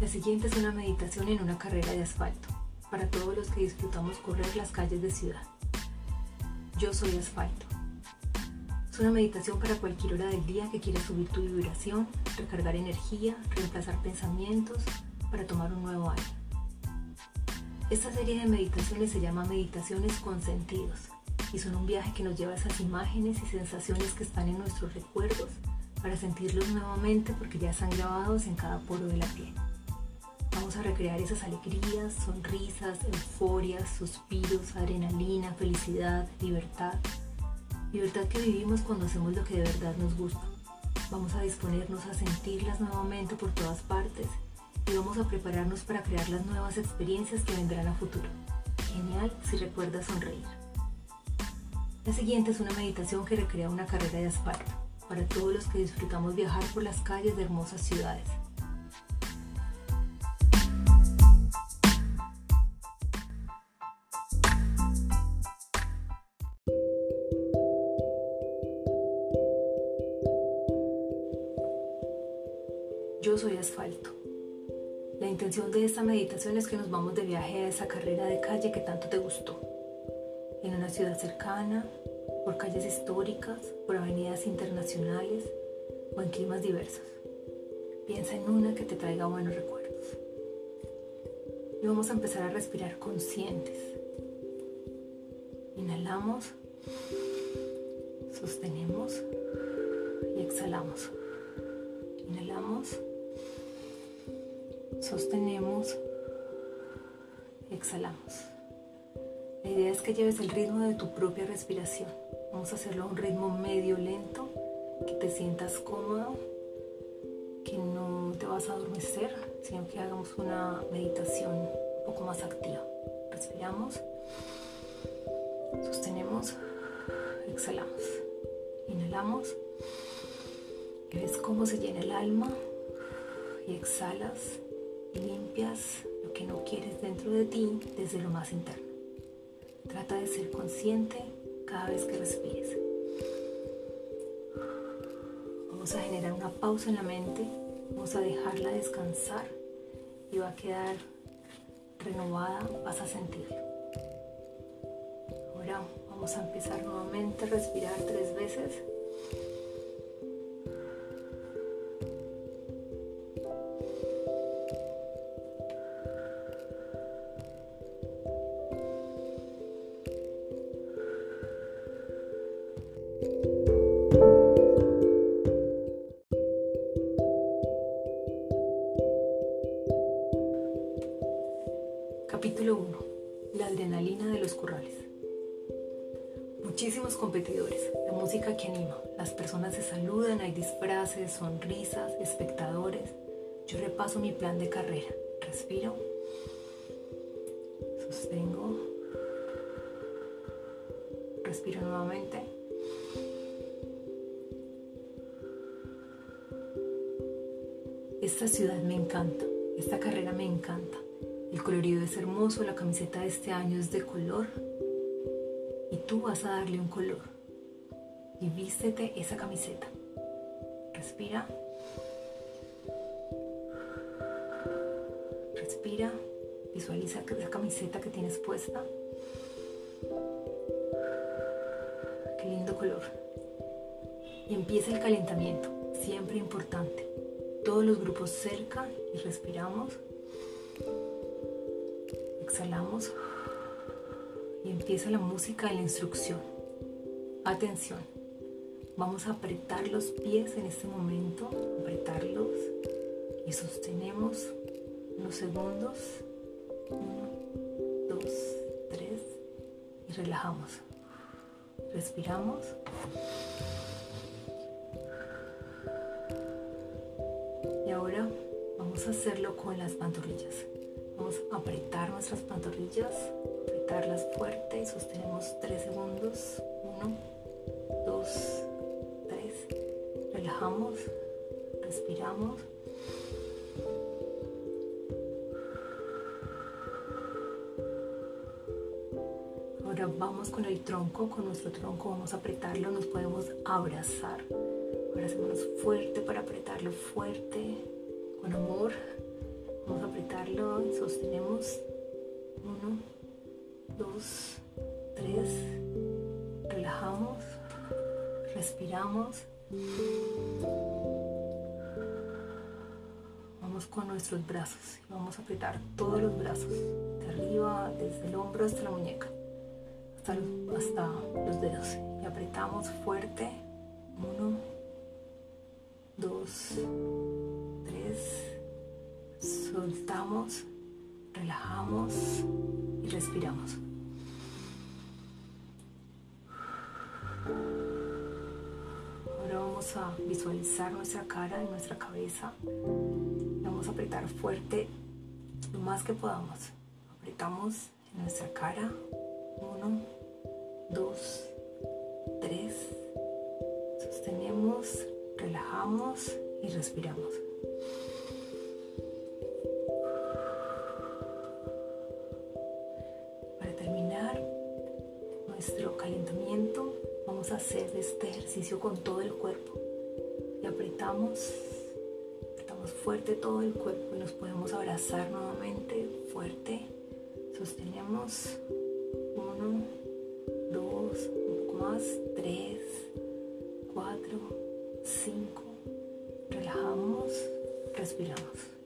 La siguiente es una meditación en una carrera de asfalto, para todos los que disfrutamos correr las calles de ciudad. Yo soy asfalto. Es una meditación para cualquier hora del día que quiera subir tu vibración, recargar energía, reemplazar pensamientos, para tomar un nuevo aire. Esta serie de meditaciones se llama Meditaciones con Sentidos y son un viaje que nos lleva a esas imágenes y sensaciones que están en nuestros recuerdos para sentirlos nuevamente porque ya están grabados en cada poro de la piel. Vamos a recrear esas alegrías, sonrisas, euforias, suspiros, adrenalina, felicidad, libertad. Libertad que vivimos cuando hacemos lo que de verdad nos gusta. Vamos a disponernos a sentirlas nuevamente por todas partes y vamos a prepararnos para crear las nuevas experiencias que vendrán a futuro. Genial si recuerdas sonreír. La siguiente es una meditación que recrea una carrera de asfalto para todos los que disfrutamos viajar por las calles de hermosas ciudades. Yo soy asfalto. La intención de esta meditación es que nos vamos de viaje a esa carrera de calle que tanto te gustó. En una ciudad cercana, por calles históricas, por avenidas internacionales o en climas diversos. Piensa en una que te traiga buenos recuerdos. Y vamos a empezar a respirar conscientes. Inhalamos, sostenemos y exhalamos. Inhalamos sostenemos, exhalamos. La idea es que lleves el ritmo de tu propia respiración. Vamos a hacerlo a un ritmo medio lento, que te sientas cómodo, que no te vas a adormecer, sino que hagamos una meditación un poco más activa. Respiramos, sostenemos, exhalamos. Inhalamos ves cómo se llena el alma y exhalas limpias lo que no quieres dentro de ti desde lo más interno. Trata de ser consciente cada vez que respires. Vamos a generar una pausa en la mente, vamos a dejarla descansar y va a quedar renovada, vas a sentirlo. Ahora vamos a empezar nuevamente a respirar tres veces. Sonrisas, espectadores. Yo repaso mi plan de carrera. Respiro. Sostengo. Respiro nuevamente. Esta ciudad me encanta, esta carrera me encanta. El colorido es hermoso, la camiseta de este año es de color y tú vas a darle un color. Y esa camiseta. Respira. Respira. Visualiza la camiseta que tienes puesta. Qué lindo color. Y empieza el calentamiento, siempre importante. Todos los grupos cerca y respiramos exhalamos y empieza la música de la instrucción. Atención, vamos a apretar los pies en este momento, apretarlos y sostenemos unos segundos. Uno, dos, tres y relajamos. Respiramos. Y ahora vamos a hacerlo con las pantorrillas. Vamos a apretar nuestras pantorrillas, apretarlas fuerte y sostenemos 3 segundos. 1, 2, 3. Relajamos, respiramos. Ahora vamos con el tronco, con nuestro tronco vamos a apretarlo, nos podemos abrazar. Ahora hacemos fuerte para apretarlo fuerte, con amor Vamos a apretarlo y sostenemos. Uno, dos, tres. Relajamos, respiramos. Vamos con nuestros brazos y vamos a apretar todos los brazos, de arriba, desde el hombro hasta la muñeca, hasta hasta los dedos. Y apretamos fuerte. Uno, dos, tres. Soltamos, relajamos y respiramos. A visualizar nuestra cara y nuestra cabeza. Vamos a apretar fuerte lo más que podamos. Apretamos en nuestra cara. Uno, dos, tres. Sostenemos, relajamos y respiramos. Ejercicio con todo el cuerpo apretamos, apretamos fuerte todo el cuerpo y nos podemos abrazar nuevamente fuerte. Sostenemos uno, dos, un poco más, tres, cuatro, cinco. Relajamos. Respiramos.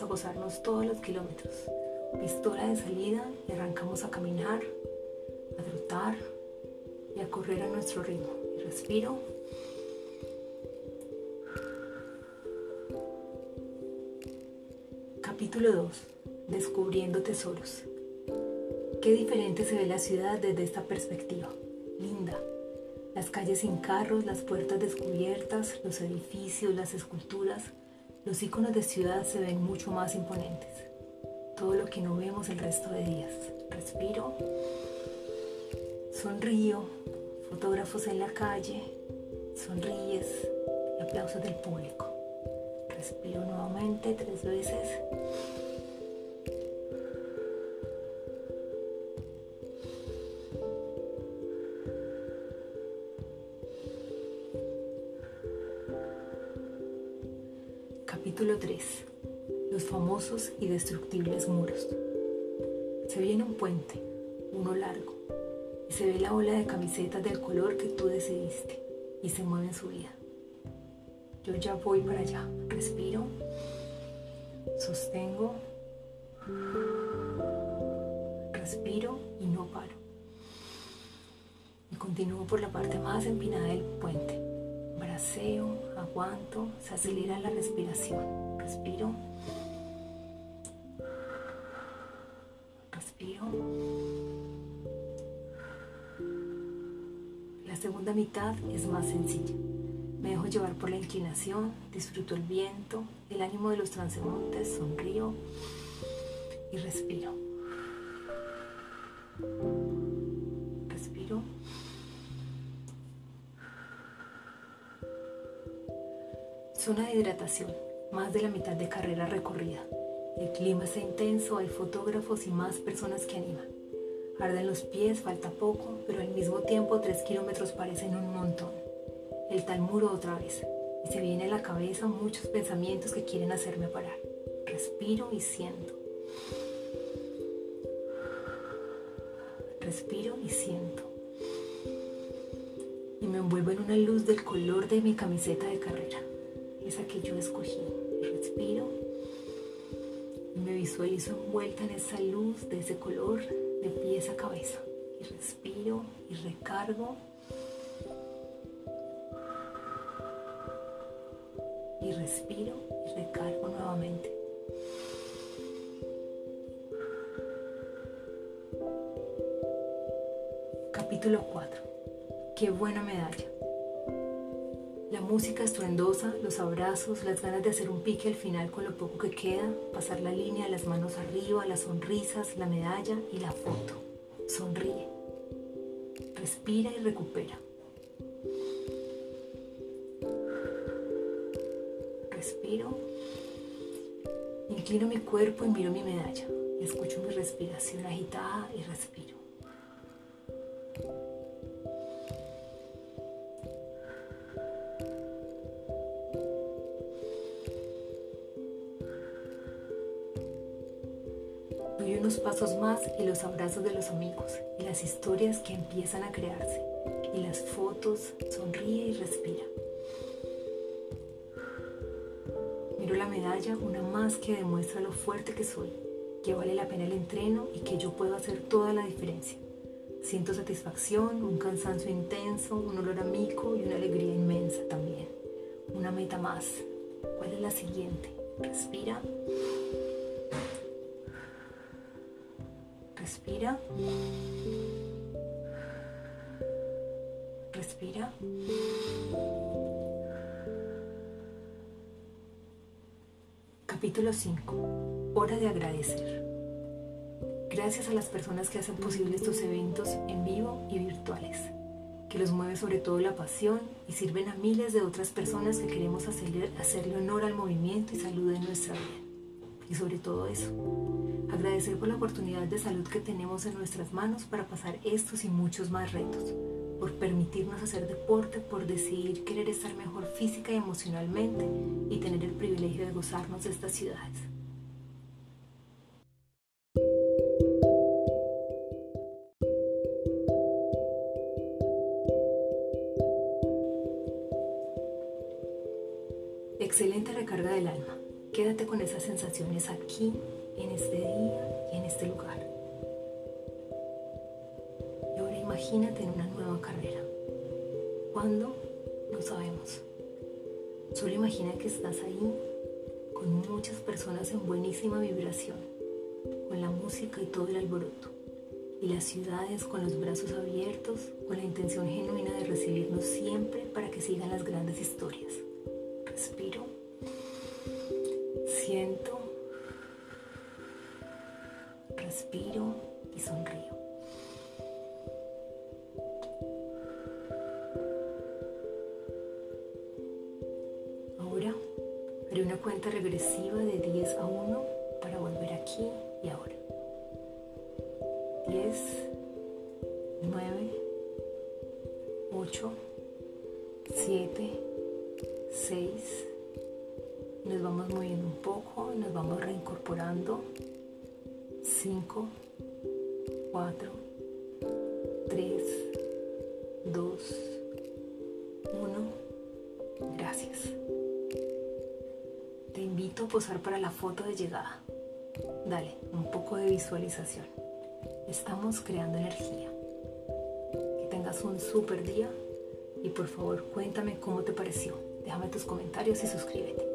A gozarnos todos los kilómetros. Pistola de salida y arrancamos a caminar, a trotar y a correr a nuestro ritmo. Y respiro. Capítulo 2. Descubriendo tesoros. Qué diferente se ve la ciudad desde esta perspectiva. Linda. Las calles sin carros, las puertas descubiertas, los edificios, las esculturas, los iconos de ciudad se ven mucho más imponentes. Todo lo que no vemos el resto de días. Respiro, sonrío, fotógrafos en la calle, sonríes aplausos del público. Respiro nuevamente tres veces. Y destructibles muros. Se viene un puente, uno largo, y se ve la ola de camisetas del color que tú decidiste y se mueve en su vida. Yo ya voy para allá. Respiro, sostengo, respiro y no paro. Y continúo por la parte más empinada del puente braceo, aguanto, se acelera la respiración. Respiro. La segunda mitad es más sencilla. Me dejo llevar por la inclinación, disfruto el viento, el ánimo de los transeúntes, sonrío y respiro. Respiro. Zona de hidratación, más de la mitad de carrera recorrida. El clima está intenso, hay fotógrafos y más personas que animan. Arden los pies, falta poco, pero al mismo tiempo tres kilómetros parecen un montón. El tal muro otra vez, y se viene a la cabeza muchos pensamientos que quieren hacerme parar. Respiro y siento. Respiro y siento. Y me envuelvo en una luz del color de mi camiseta de carrera esa que yo escogí. Respiro me visualizo envuelta en esa luz de ese color de pies a cabeza. Y respiro y recargo. Y respiro y recargo nuevamente. Capítulo 4. Qué buena medalla música estruendosa, los abrazos, las ganas de hacer un pique al final con lo poco que queda, pasar la línea, las manos arriba, las sonrisas, la medalla y la foto. Sonríe. Respira y recupera. Respiro Inclino mi cuerpo y miro mi medalla. Escucho mi respiración agitada y respiro. Pasos más y los abrazos de los amigos y las historias que empiezan a crearse y las fotos, sonríe y respira. Miro la medalla, una más que demuestra lo fuerte que soy, que vale la pena el entreno y que yo puedo hacer toda la diferencia. Siento satisfacción, un cansancio intenso, un olor a mico y una alegría inmensa también. Una meta más. ¿Cuál es la siguiente? Respira. Respira. Respira. Capítulo 5. Hora de agradecer. Gracias a las personas que hacen posible estos eventos en vivo y virtuales, que los mueve sobre todo la pasión y sirven a miles de otras personas que queremos hacerle, hacerle honor al movimiento y salud de nuestra vida. Y sobre todo eso, agradecer por la oportunidad de salud que tenemos en nuestras manos para pasar estos y muchos más retos, por permitirnos hacer deporte, por decidir querer estar mejor física y emocionalmente y tener el privilegio de gozarnos de estas ciudades. Excelente recarga del alma. Quédate con esas sensaciones aquí, en este día y en este lugar. Y ahora imagínate en una nueva carrera. ¿Cuándo? No sabemos. Solo imagina que estás ahí con muchas personas en buenísima vibración, con la música y todo el alboroto, y las ciudades con los brazos abiertos, con la intención genuina de recibirnos siempre para que sigan las grandes historias. Respiro, siento, respiro y sonrío. Ahora haré una cuenta regresiva de 10 a 1 para volver aquí y ahora. 10, 9, 8, 7, 6. Nos vamos moviendo un poco, nos vamos reincorporando. 5, 4, 3, 2, 1. Gracias. Te invito a posar para la foto de llegada. Dale, un poco de visualización. Estamos creando energía. Que tengas un super día y por favor cuéntame cómo te pareció. Déjame tus comentarios y suscríbete.